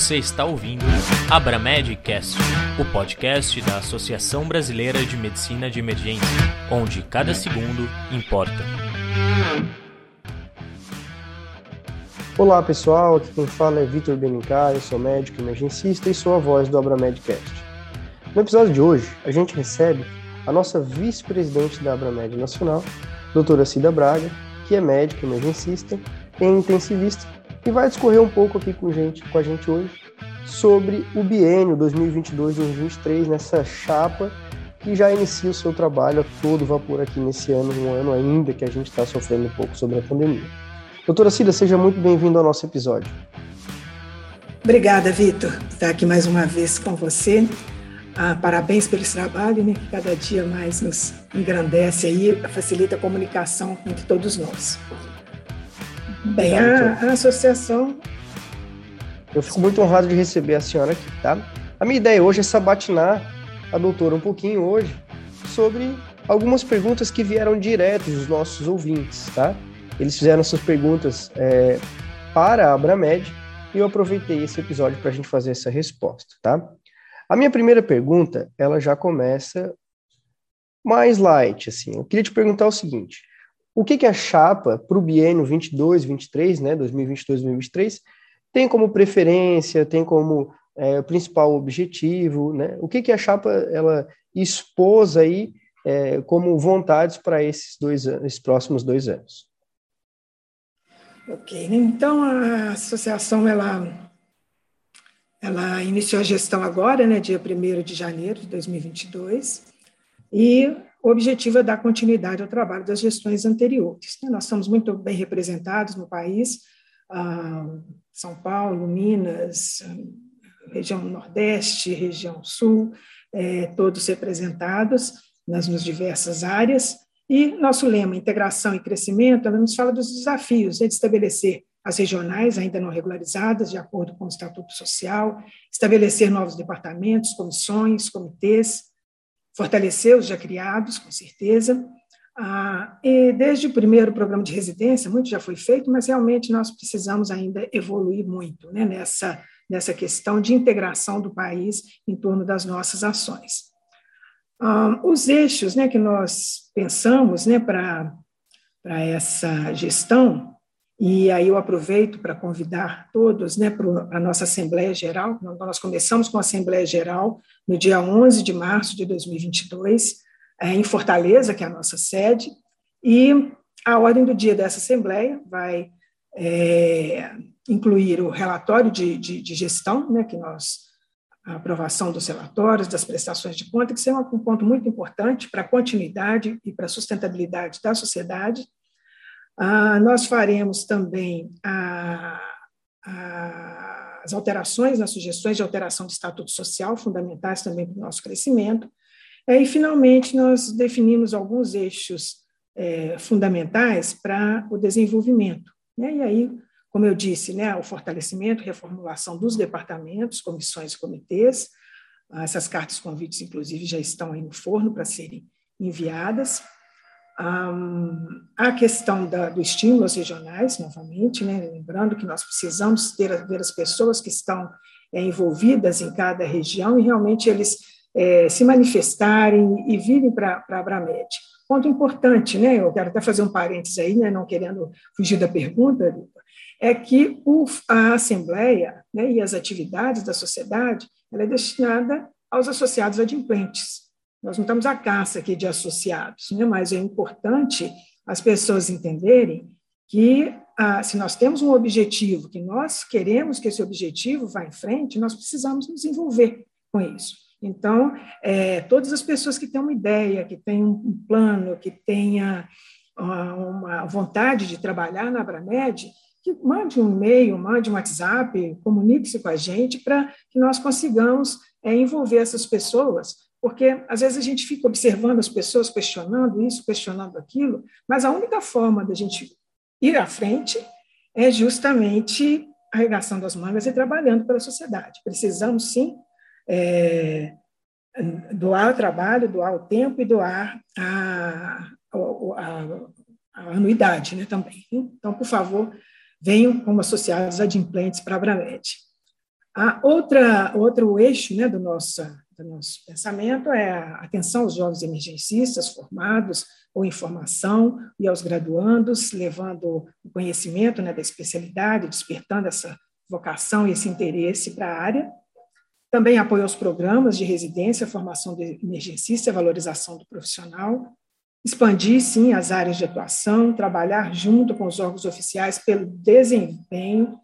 Você está ouvindo Abramedcast, o podcast da Associação Brasileira de Medicina de Emergência, onde cada segundo importa. Olá pessoal, aqui quem fala é Vitor eu sou médico emergencista e sou a voz do Abramedcast. No episódio de hoje, a gente recebe a nossa vice-presidente da Abramed Nacional, doutora Cida Braga, que é médica emergencista e intensivista e vai discorrer um pouco aqui com, gente, com a gente hoje sobre o biênio 2022-2023 nessa chapa que já inicia o seu trabalho a todo vapor aqui nesse ano, um ano ainda que a gente está sofrendo um pouco sobre a pandemia. Doutora Cida, seja muito bem-vindo ao nosso episódio. Obrigada, Vitor, estar aqui mais uma vez com você. Ah, parabéns pelo trabalho, né, que cada dia mais nos engrandece aí, facilita a comunicação entre todos nós. Bem, a, a associação. Eu fico muito honrado de receber a senhora aqui, tá? A minha ideia hoje é sabatinar a doutora um pouquinho hoje sobre algumas perguntas que vieram direto dos nossos ouvintes, tá? Eles fizeram essas perguntas é, para a Abramed e eu aproveitei esse episódio para a gente fazer essa resposta, tá? A minha primeira pergunta, ela já começa mais light, assim. Eu queria te perguntar o seguinte: o que, que a chapa para o biênio 22, 23, né, 2022, 2023, tem como preferência, tem como é, principal objetivo, né? O que, que a chapa ela expôs aí é, como vontades para esses dois esses próximos dois anos? Ok, então a associação ela ela iniciou a gestão agora, né, dia 1 de janeiro de 2022, e o objetivo é dar continuidade ao trabalho das gestões anteriores. Né? Nós estamos muito bem representados no país, ah, São Paulo, Minas, região Nordeste, região Sul, é, todos representados nas, diversas áreas. E nosso lema, integração e crescimento, ela nos fala dos desafios né, de estabelecer as regionais ainda não regularizadas, de acordo com o Estatuto Social, estabelecer novos departamentos, comissões, comitês, fortalecer os já criados, com certeza. Ah, e desde o primeiro programa de residência, muito já foi feito, mas realmente nós precisamos ainda evoluir muito né, nessa, nessa questão de integração do país em torno das nossas ações. Ah, os eixos né, que nós pensamos né, para essa gestão e aí eu aproveito para convidar todos né, para a nossa Assembleia Geral. Nós começamos com a Assembleia Geral no dia 11 de março de 2022, é, em Fortaleza, que é a nossa sede, e a ordem do dia dessa Assembleia vai é, incluir o relatório de, de, de gestão, né, que nós, a aprovação dos relatórios, das prestações de conta, que são um ponto muito importante para a continuidade e para a sustentabilidade da sociedade, ah, nós faremos também a, a, as alterações, as sugestões de alteração do Estatuto Social, fundamentais também para o nosso crescimento. E, finalmente, nós definimos alguns eixos é, fundamentais para o desenvolvimento. Né? E aí, como eu disse, né, o fortalecimento, reformulação dos departamentos, comissões e comitês, essas cartas convites, inclusive, já estão aí no forno para serem enviadas. A questão da, do estímulo aos regionais, novamente, né, lembrando que nós precisamos ter, ter as pessoas que estão é, envolvidas em cada região e realmente eles é, se manifestarem e virem para a Abramed. Ponto importante, né, eu quero até fazer um parênteses aí, né, não querendo fugir da pergunta, é que o, a Assembleia né, e as atividades da sociedade ela é destinada aos associados adimplentes. Nós não estamos à caça aqui de associados, né? mas é importante as pessoas entenderem que ah, se nós temos um objetivo, que nós queremos que esse objetivo vá em frente, nós precisamos nos envolver com isso. Então, é, todas as pessoas que têm uma ideia, que têm um plano, que tenha ah, uma vontade de trabalhar na Abramed, que mande um e-mail, mande um WhatsApp, comunique-se com a gente para que nós consigamos é, envolver essas pessoas porque às vezes a gente fica observando as pessoas questionando isso, questionando aquilo, mas a única forma da gente ir à frente é justamente a arregação das mangas e trabalhando pela sociedade. Precisamos, sim, é, doar o trabalho, doar o tempo e doar a, a, a anuidade né, também. Então, por favor, venham como associados adimplentes para a Abramed. A outra, outro eixo né, do, nosso, do nosso pensamento é atenção aos jovens emergencistas formados ou em formação e aos graduandos, levando o conhecimento né, da especialidade, despertando essa vocação e esse interesse para a área. Também apoio aos programas de residência, formação de emergencista, valorização do profissional. Expandir, sim, as áreas de atuação, trabalhar junto com os órgãos oficiais pelo desempenho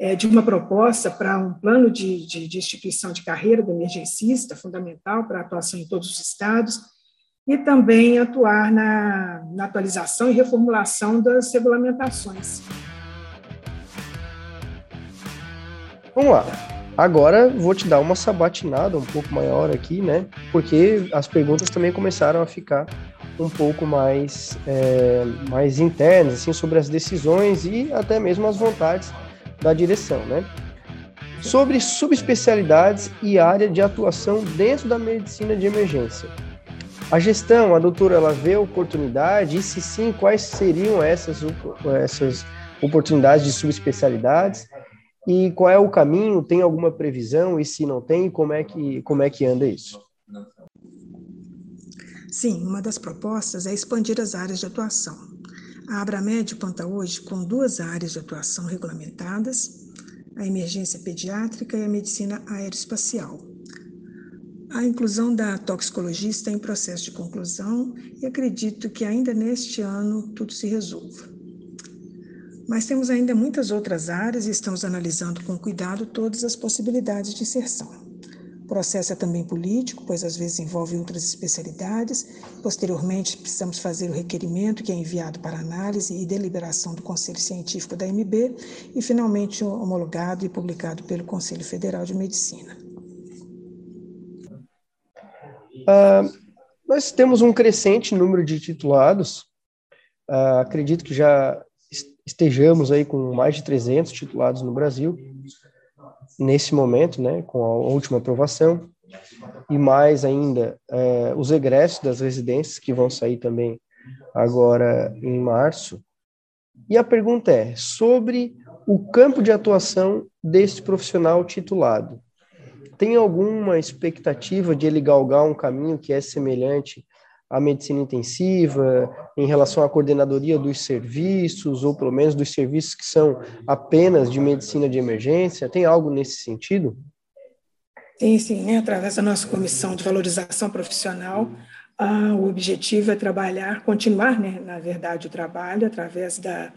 é, de uma proposta para um plano de, de, de instituição de carreira do emergencista, fundamental para a atuação em todos os estados, e também atuar na, na atualização e reformulação das regulamentações. Vamos lá. Agora vou te dar uma sabatinada um pouco maior aqui, né? Porque as perguntas também começaram a ficar um pouco mais, é, mais internas, assim, sobre as decisões e até mesmo as vontades da direção, né? Sobre subespecialidades e área de atuação dentro da medicina de emergência. A gestão, a doutora, ela vê oportunidade e se sim, quais seriam essas, essas oportunidades de subespecialidades e qual é o caminho? Tem alguma previsão e se não tem, como é que como é que anda isso? Sim, uma das propostas é expandir as áreas de atuação. A Abramed conta hoje com duas áreas de atuação regulamentadas, a emergência pediátrica e a medicina aeroespacial. A inclusão da toxicologista está em processo de conclusão e acredito que ainda neste ano tudo se resolva. Mas temos ainda muitas outras áreas e estamos analisando com cuidado todas as possibilidades de inserção. Processo é também político, pois às vezes envolve outras especialidades. Posteriormente, precisamos fazer o requerimento que é enviado para análise e deliberação do Conselho Científico da MB e, finalmente, homologado e publicado pelo Conselho Federal de Medicina. Uh, nós temos um crescente número de titulados. Uh, acredito que já estejamos aí com mais de 300 titulados no Brasil nesse momento, né, com a última aprovação, e mais ainda é, os egressos das residências que vão sair também agora em março. E a pergunta é sobre o campo de atuação deste profissional titulado. Tem alguma expectativa de ele galgar um caminho que é semelhante à medicina intensiva, em relação à coordenadoria dos serviços, ou pelo menos dos serviços que são apenas de medicina de emergência? Tem algo nesse sentido? Sim, sim. Né? Através da nossa comissão de valorização profissional, ah, o objetivo é trabalhar, continuar, né, na verdade, o trabalho através da,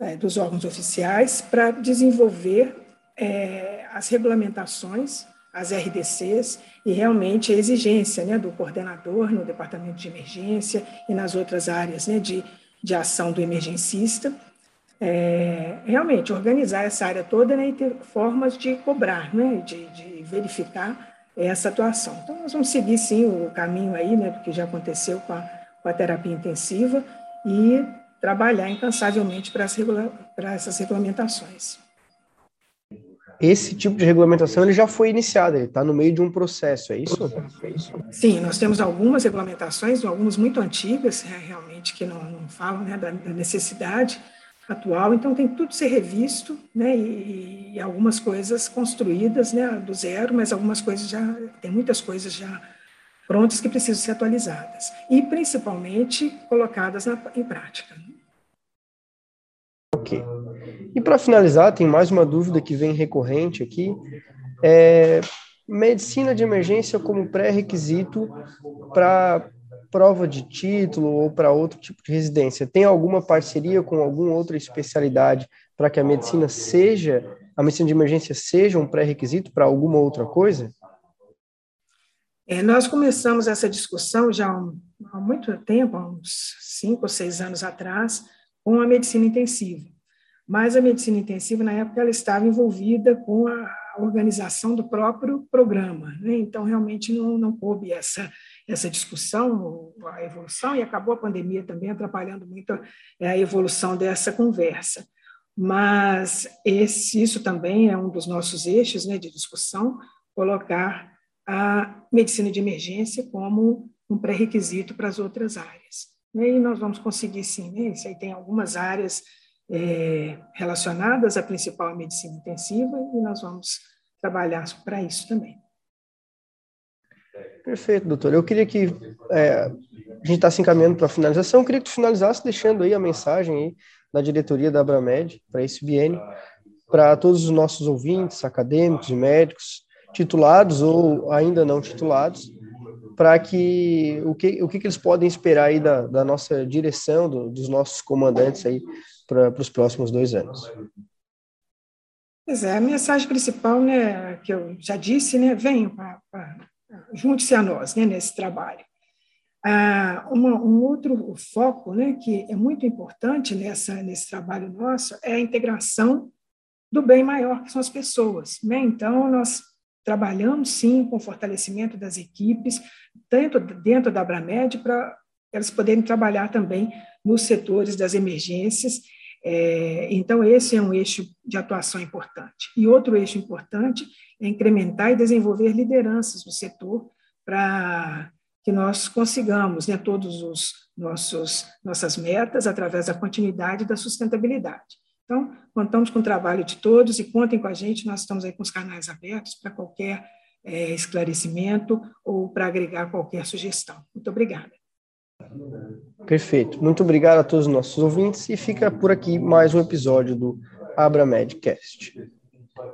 é, dos órgãos oficiais para desenvolver é, as regulamentações as RDCs e realmente a exigência né, do coordenador no departamento de emergência e nas outras áreas né, de, de ação do emergencista. É, realmente organizar essa área toda né, e ter formas de cobrar, né, de, de, verificar essa atuação. Então, nós vamos seguir sim o caminho aí, né, que já aconteceu com a, com a terapia intensiva e trabalhar incansavelmente para, regula para essas regulamentações esse tipo de regulamentação ele já foi iniciado, ele está no meio de um processo, é isso? Sim, nós temos algumas regulamentações, algumas muito antigas, é, realmente, que não, não falam né, da, da, necessidade atual, então tem tudo ser revisto, né, e, e, algumas coisas construídas né, do zero, mas algumas coisas já, tem muitas coisas já prontas que precisam ser atualizadas, e principalmente colocadas na, em prática. Ok. E para finalizar, tem mais uma dúvida que vem recorrente aqui. É, medicina de emergência como pré-requisito para prova de título ou para outro tipo de residência. Tem alguma parceria com alguma outra especialidade para que a medicina seja, a medicina de emergência seja um pré-requisito para alguma outra coisa? É, nós começamos essa discussão já há muito tempo, há uns cinco ou seis anos atrás, com a medicina intensiva mas a medicina intensiva, na época, ela estava envolvida com a organização do próprio programa. Né? Então, realmente, não, não coube essa, essa discussão, a evolução, e acabou a pandemia também atrapalhando muito a evolução dessa conversa. Mas esse, isso também é um dos nossos eixos né, de discussão, colocar a medicina de emergência como um pré-requisito para as outras áreas. E nós vamos conseguir sim, né? Isso aí tem algumas áreas é, relacionadas à principal medicina intensiva e nós vamos trabalhar para isso também. Perfeito, doutor. Eu queria que é, a gente está se encaminhando para a finalização. Eu queria que tu finalizasse deixando aí a mensagem aí da diretoria da Abramed para esse biênio, para todos os nossos ouvintes, acadêmicos e médicos, titulados ou ainda não titulados, para que o que o que, eles podem esperar aí da, da nossa direção, do, dos nossos comandantes aí para os próximos dois anos. Pois é, a mensagem principal, né, que eu já disse, né, venham junte-se a nós né, nesse trabalho. Ah, uma, um outro foco né, que é muito importante nessa, nesse trabalho nosso é a integração do bem maior, que são as pessoas. Né? Então, nós trabalhamos, sim, com o fortalecimento das equipes, tanto dentro da Abramed, para elas poderem trabalhar também nos setores das emergências. É, então, esse é um eixo de atuação importante. E outro eixo importante é incrementar e desenvolver lideranças no setor para que nós consigamos né, todos os nossos nossas metas através da continuidade e da sustentabilidade. Então, contamos com o trabalho de todos e contem com a gente, nós estamos aí com os canais abertos para qualquer é, esclarecimento ou para agregar qualquer sugestão. Muito obrigada. Perfeito. Muito obrigado a todos os nossos ouvintes e fica por aqui mais um episódio do Abra Medcast.